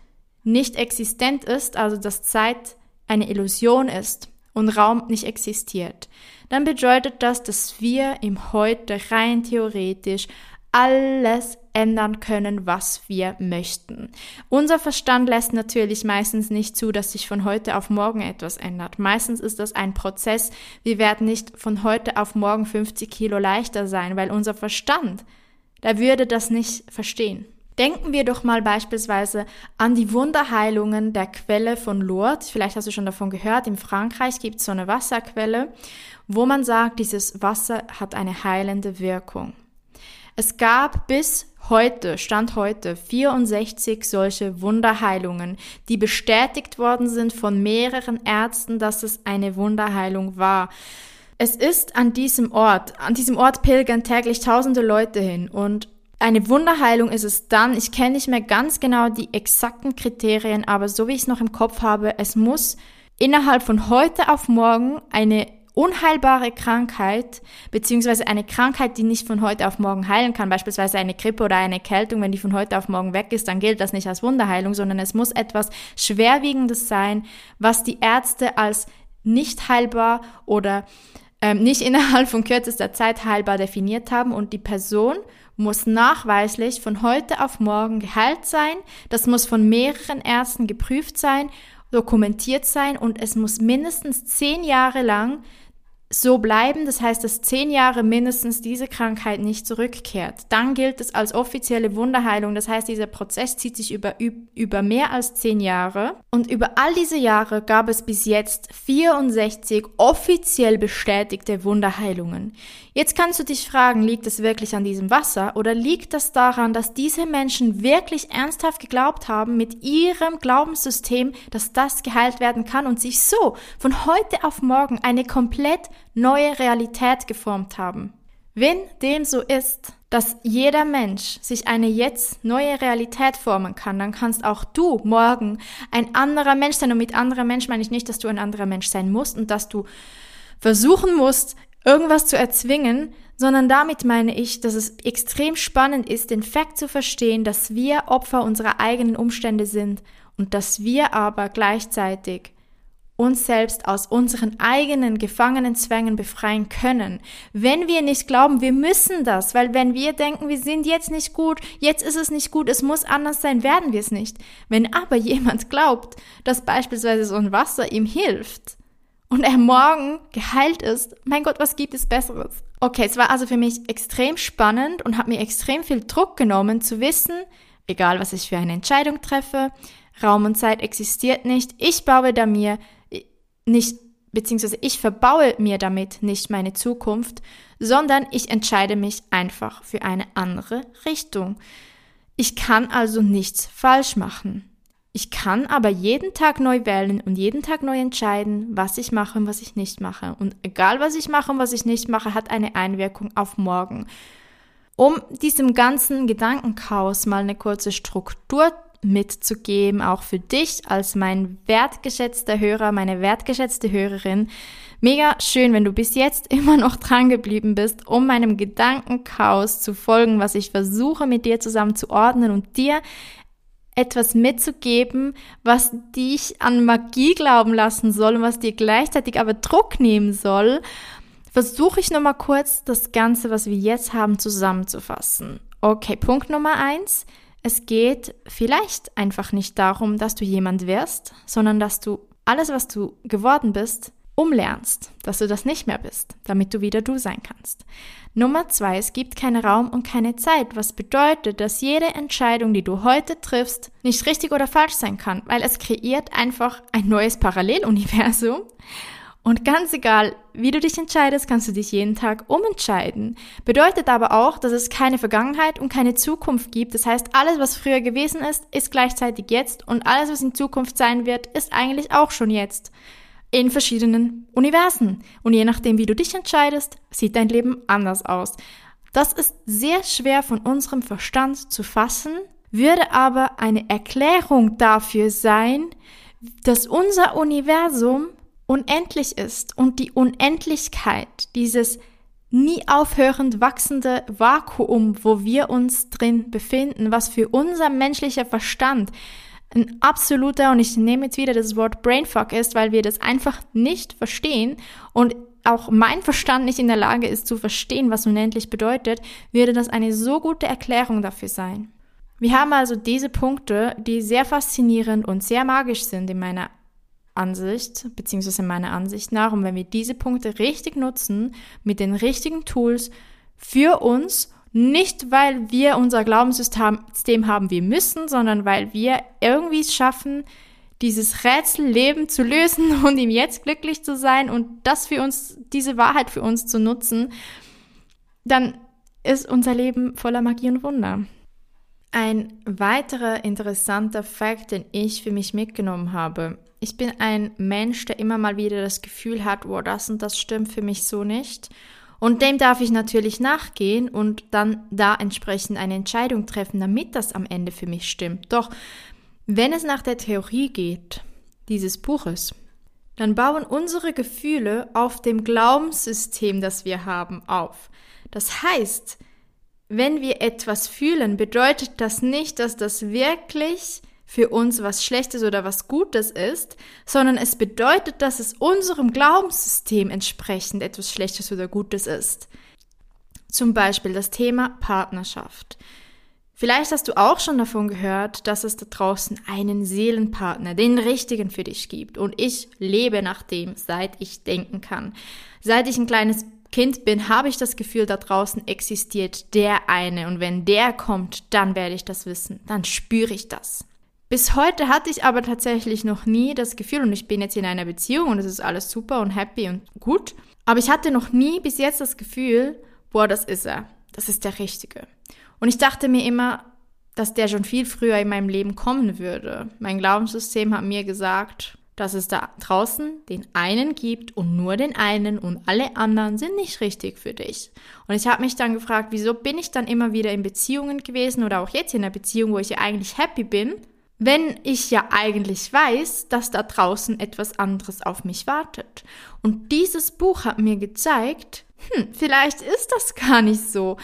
nicht existent ist, also dass Zeit eine Illusion ist und Raum nicht existiert, dann bedeutet das, dass wir im Heute rein theoretisch alles ändern können, was wir möchten. Unser Verstand lässt natürlich meistens nicht zu, dass sich von heute auf morgen etwas ändert. Meistens ist das ein Prozess. Wir werden nicht von heute auf morgen 50 Kilo leichter sein, weil unser Verstand, der würde das nicht verstehen. Denken wir doch mal beispielsweise an die Wunderheilungen der Quelle von Lourdes. Vielleicht hast du schon davon gehört. In Frankreich gibt es so eine Wasserquelle, wo man sagt, dieses Wasser hat eine heilende Wirkung. Es gab bis heute, Stand heute, 64 solche Wunderheilungen, die bestätigt worden sind von mehreren Ärzten, dass es eine Wunderheilung war. Es ist an diesem Ort, an diesem Ort pilgern täglich tausende Leute hin und eine Wunderheilung ist es dann, ich kenne nicht mehr ganz genau die exakten Kriterien, aber so wie ich es noch im Kopf habe, es muss innerhalb von heute auf morgen eine unheilbare Krankheit, beziehungsweise eine Krankheit, die nicht von heute auf morgen heilen kann, beispielsweise eine Grippe oder eine Erkältung, wenn die von heute auf morgen weg ist, dann gilt das nicht als Wunderheilung, sondern es muss etwas Schwerwiegendes sein, was die Ärzte als nicht heilbar oder ähm, nicht innerhalb von kürzester Zeit heilbar definiert haben und die Person muss nachweislich von heute auf morgen geheilt sein. Das muss von mehreren Ärzten geprüft sein, dokumentiert sein und es muss mindestens zehn Jahre lang so bleiben, das heißt, dass zehn Jahre mindestens diese Krankheit nicht zurückkehrt. Dann gilt es als offizielle Wunderheilung. Das heißt, dieser Prozess zieht sich über, über mehr als zehn Jahre. Und über all diese Jahre gab es bis jetzt 64 offiziell bestätigte Wunderheilungen. Jetzt kannst du dich fragen, liegt es wirklich an diesem Wasser oder liegt das daran, dass diese Menschen wirklich ernsthaft geglaubt haben mit ihrem Glaubenssystem, dass das geheilt werden kann und sich so von heute auf morgen eine komplett neue Realität geformt haben? Wenn dem so ist, dass jeder Mensch sich eine jetzt neue Realität formen kann, dann kannst auch du morgen ein anderer Mensch sein. Und mit anderer Mensch meine ich nicht, dass du ein anderer Mensch sein musst und dass du versuchen musst, irgendwas zu erzwingen, sondern damit meine ich, dass es extrem spannend ist, den Fakt zu verstehen, dass wir Opfer unserer eigenen Umstände sind und dass wir aber gleichzeitig uns selbst aus unseren eigenen gefangenen Zwängen befreien können. Wenn wir nicht glauben, wir müssen das, weil wenn wir denken, wir sind jetzt nicht gut, jetzt ist es nicht gut, es muss anders sein, werden wir es nicht. Wenn aber jemand glaubt, dass beispielsweise so ein Wasser ihm hilft, und er morgen geheilt ist, mein Gott, was gibt es Besseres? Okay, es war also für mich extrem spannend und hat mir extrem viel Druck genommen zu wissen, egal was ich für eine Entscheidung treffe, Raum und Zeit existiert nicht, ich baue da mir nicht, beziehungsweise ich verbaue mir damit nicht meine Zukunft, sondern ich entscheide mich einfach für eine andere Richtung. Ich kann also nichts falsch machen. Ich kann aber jeden Tag neu wählen und jeden Tag neu entscheiden, was ich mache und was ich nicht mache. Und egal, was ich mache und was ich nicht mache, hat eine Einwirkung auf morgen. Um diesem ganzen Gedankenchaos mal eine kurze Struktur mitzugeben, auch für dich als mein wertgeschätzter Hörer, meine wertgeschätzte Hörerin. Mega schön, wenn du bis jetzt immer noch dran geblieben bist, um meinem Gedankenchaos zu folgen, was ich versuche mit dir zusammen zu ordnen und dir etwas mitzugeben, was dich an Magie glauben lassen soll und was dir gleichzeitig aber Druck nehmen soll, versuche ich nochmal kurz das Ganze, was wir jetzt haben, zusammenzufassen. Okay, Punkt Nummer eins. Es geht vielleicht einfach nicht darum, dass du jemand wirst, sondern dass du alles, was du geworden bist, umlernst, dass du das nicht mehr bist, damit du wieder du sein kannst. Nummer zwei, es gibt keinen Raum und keine Zeit, was bedeutet, dass jede Entscheidung, die du heute triffst, nicht richtig oder falsch sein kann, weil es kreiert einfach ein neues Paralleluniversum. Und ganz egal, wie du dich entscheidest, kannst du dich jeden Tag umentscheiden. Bedeutet aber auch, dass es keine Vergangenheit und keine Zukunft gibt. Das heißt, alles, was früher gewesen ist, ist gleichzeitig jetzt und alles, was in Zukunft sein wird, ist eigentlich auch schon jetzt in verschiedenen Universen. Und je nachdem, wie du dich entscheidest, sieht dein Leben anders aus. Das ist sehr schwer von unserem Verstand zu fassen, würde aber eine Erklärung dafür sein, dass unser Universum unendlich ist und die Unendlichkeit, dieses nie aufhörend wachsende Vakuum, wo wir uns drin befinden, was für unser menschlicher Verstand ein absoluter, und ich nehme jetzt wieder das Wort Brainfuck ist, weil wir das einfach nicht verstehen. Und auch mein Verstand nicht in der Lage ist zu verstehen, was unendlich bedeutet, würde das eine so gute Erklärung dafür sein. Wir haben also diese Punkte, die sehr faszinierend und sehr magisch sind in meiner Ansicht, beziehungsweise meiner Ansicht nach. Und wenn wir diese Punkte richtig nutzen, mit den richtigen Tools für uns, nicht weil wir unser Glaubenssystem haben wir müssen, sondern weil wir irgendwie es schaffen, dieses Rätselleben zu lösen und ihm jetzt glücklich zu sein und das für uns, diese Wahrheit für uns zu nutzen, dann ist unser Leben voller Magie und Wunder. Ein weiterer interessanter Fakt, den ich für mich mitgenommen habe. Ich bin ein Mensch, der immer mal wieder das Gefühl hat, wow, das und das stimmt für mich so nicht. Und dem darf ich natürlich nachgehen und dann da entsprechend eine Entscheidung treffen, damit das am Ende für mich stimmt. Doch wenn es nach der Theorie geht, dieses Buches, dann bauen unsere Gefühle auf dem Glaubenssystem, das wir haben, auf. Das heißt, wenn wir etwas fühlen, bedeutet das nicht, dass das wirklich für uns was Schlechtes oder was Gutes ist, sondern es bedeutet, dass es unserem Glaubenssystem entsprechend etwas Schlechtes oder Gutes ist. Zum Beispiel das Thema Partnerschaft. Vielleicht hast du auch schon davon gehört, dass es da draußen einen Seelenpartner, den richtigen für dich gibt. Und ich lebe nach dem, seit ich denken kann. Seit ich ein kleines Kind bin, habe ich das Gefühl, da draußen existiert der eine. Und wenn der kommt, dann werde ich das wissen. Dann spüre ich das. Bis heute hatte ich aber tatsächlich noch nie das Gefühl, und ich bin jetzt in einer Beziehung und es ist alles super und happy und gut, aber ich hatte noch nie bis jetzt das Gefühl, boah, das ist er. Das ist der Richtige. Und ich dachte mir immer, dass der schon viel früher in meinem Leben kommen würde. Mein Glaubenssystem hat mir gesagt, dass es da draußen den einen gibt und nur den einen und alle anderen sind nicht richtig für dich. Und ich habe mich dann gefragt, wieso bin ich dann immer wieder in Beziehungen gewesen oder auch jetzt in einer Beziehung, wo ich ja eigentlich happy bin, wenn ich ja eigentlich weiß, dass da draußen etwas anderes auf mich wartet. Und dieses Buch hat mir gezeigt, hm, vielleicht ist das gar nicht so.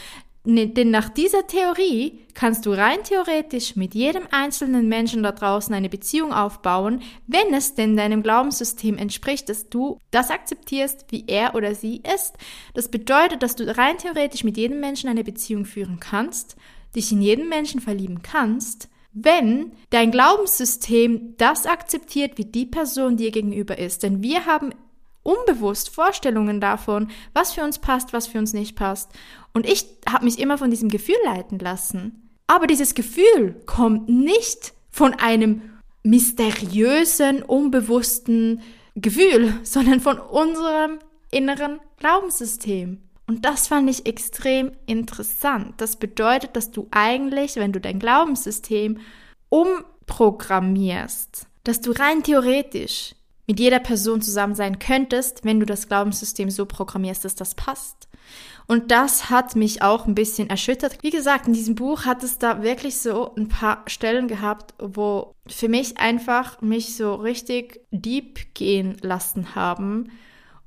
Ne, denn nach dieser Theorie kannst du rein theoretisch mit jedem einzelnen Menschen da draußen eine Beziehung aufbauen, wenn es denn deinem Glaubenssystem entspricht, dass du das akzeptierst, wie er oder sie ist. Das bedeutet, dass du rein theoretisch mit jedem Menschen eine Beziehung führen kannst, dich in jeden Menschen verlieben kannst, wenn dein Glaubenssystem das akzeptiert, wie die Person dir gegenüber ist. Denn wir haben unbewusst Vorstellungen davon, was für uns passt, was für uns nicht passt. Und ich habe mich immer von diesem Gefühl leiten lassen. Aber dieses Gefühl kommt nicht von einem mysteriösen, unbewussten Gefühl, sondern von unserem inneren Glaubenssystem. Und das fand ich extrem interessant. Das bedeutet, dass du eigentlich, wenn du dein Glaubenssystem umprogrammierst, dass du rein theoretisch mit jeder Person zusammen sein könntest, wenn du das Glaubenssystem so programmierst, dass das passt. Und das hat mich auch ein bisschen erschüttert. Wie gesagt, in diesem Buch hat es da wirklich so ein paar Stellen gehabt, wo für mich einfach mich so richtig deep gehen lassen haben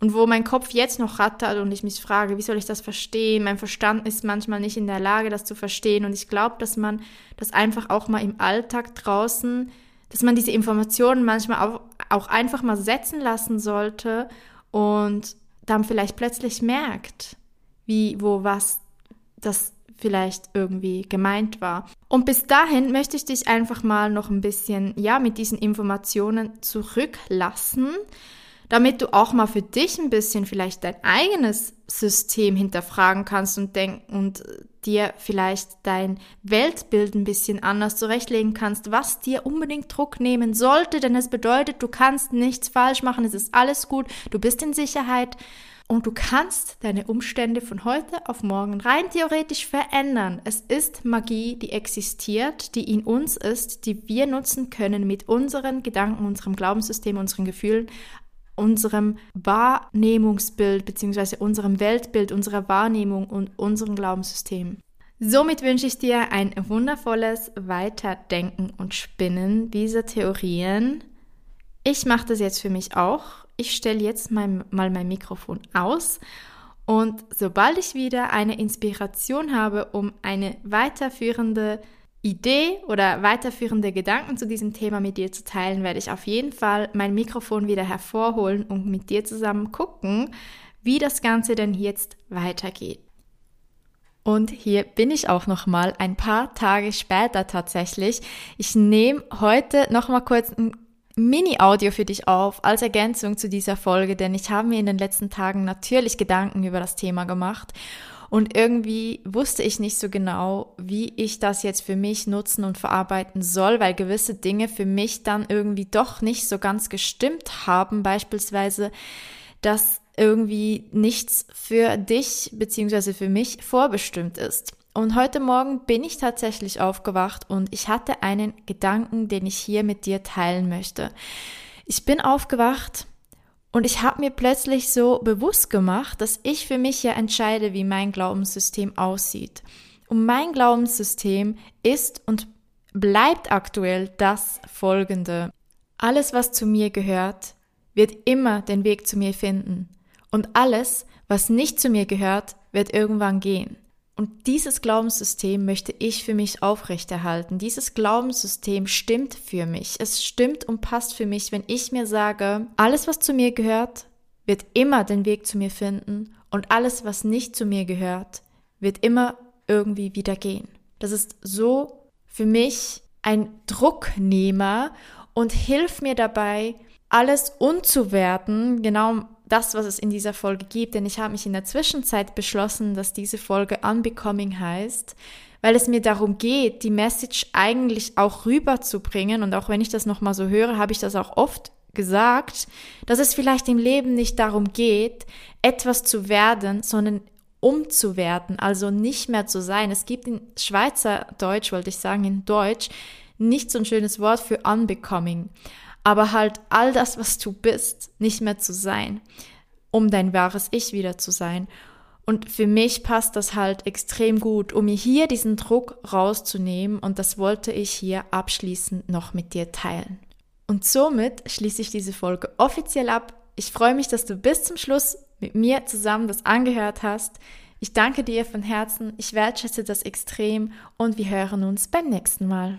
und wo mein Kopf jetzt noch rattert und ich mich frage, wie soll ich das verstehen? Mein Verstand ist manchmal nicht in der Lage, das zu verstehen und ich glaube, dass man das einfach auch mal im Alltag draußen dass man diese Informationen manchmal auch, auch einfach mal setzen lassen sollte und dann vielleicht plötzlich merkt, wie, wo, was das vielleicht irgendwie gemeint war. Und bis dahin möchte ich dich einfach mal noch ein bisschen, ja, mit diesen Informationen zurücklassen, damit du auch mal für dich ein bisschen vielleicht dein eigenes System hinterfragen kannst und denken und dir vielleicht dein Weltbild ein bisschen anders zurechtlegen kannst, was dir unbedingt Druck nehmen sollte, denn es bedeutet, du kannst nichts falsch machen, es ist alles gut, du bist in Sicherheit und du kannst deine Umstände von heute auf morgen rein theoretisch verändern. Es ist Magie, die existiert, die in uns ist, die wir nutzen können mit unseren Gedanken, unserem Glaubenssystem, unseren Gefühlen, unserem Wahrnehmungsbild bzw. unserem Weltbild, unserer Wahrnehmung und unserem Glaubenssystem. Somit wünsche ich dir ein wundervolles Weiterdenken und Spinnen dieser Theorien. Ich mache das jetzt für mich auch. Ich stelle jetzt mein, mal mein Mikrofon aus und sobald ich wieder eine Inspiration habe, um eine weiterführende Idee oder weiterführende Gedanken zu diesem Thema mit dir zu teilen, werde ich auf jeden Fall mein Mikrofon wieder hervorholen und mit dir zusammen gucken, wie das Ganze denn jetzt weitergeht. Und hier bin ich auch noch mal ein paar Tage später tatsächlich. Ich nehme heute noch mal kurz ein Mini-Audio für dich auf als Ergänzung zu dieser Folge, denn ich habe mir in den letzten Tagen natürlich Gedanken über das Thema gemacht und irgendwie wusste ich nicht so genau, wie ich das jetzt für mich nutzen und verarbeiten soll, weil gewisse Dinge für mich dann irgendwie doch nicht so ganz gestimmt haben. Beispielsweise, dass irgendwie nichts für dich bzw. für mich vorbestimmt ist. Und heute Morgen bin ich tatsächlich aufgewacht und ich hatte einen Gedanken, den ich hier mit dir teilen möchte. Ich bin aufgewacht und ich habe mir plötzlich so bewusst gemacht, dass ich für mich ja entscheide, wie mein Glaubenssystem aussieht. Und mein Glaubenssystem ist und bleibt aktuell das folgende. Alles, was zu mir gehört, wird immer den Weg zu mir finden. Und alles, was nicht zu mir gehört, wird irgendwann gehen. Und dieses Glaubenssystem möchte ich für mich aufrechterhalten. Dieses Glaubenssystem stimmt für mich. Es stimmt und passt für mich, wenn ich mir sage, alles, was zu mir gehört, wird immer den Weg zu mir finden und alles, was nicht zu mir gehört, wird immer irgendwie wieder gehen. Das ist so für mich ein Drucknehmer und hilft mir dabei, alles unzuwerten, genau das, was es in dieser Folge gibt, denn ich habe mich in der Zwischenzeit beschlossen, dass diese Folge Unbecoming heißt, weil es mir darum geht, die Message eigentlich auch rüberzubringen. Und auch wenn ich das nochmal so höre, habe ich das auch oft gesagt, dass es vielleicht im Leben nicht darum geht, etwas zu werden, sondern umzuwerten, also nicht mehr zu sein. Es gibt in Schweizer Deutsch, wollte ich sagen, in Deutsch, nicht so ein schönes Wort für unbecoming aber halt all das, was du bist, nicht mehr zu sein, um dein wahres Ich wieder zu sein. Und für mich passt das halt extrem gut, um mir hier diesen Druck rauszunehmen und das wollte ich hier abschließend noch mit dir teilen. Und somit schließe ich diese Folge offiziell ab. Ich freue mich, dass du bis zum Schluss mit mir zusammen das angehört hast. Ich danke dir von Herzen, ich wertschätze das extrem und wir hören uns beim nächsten Mal.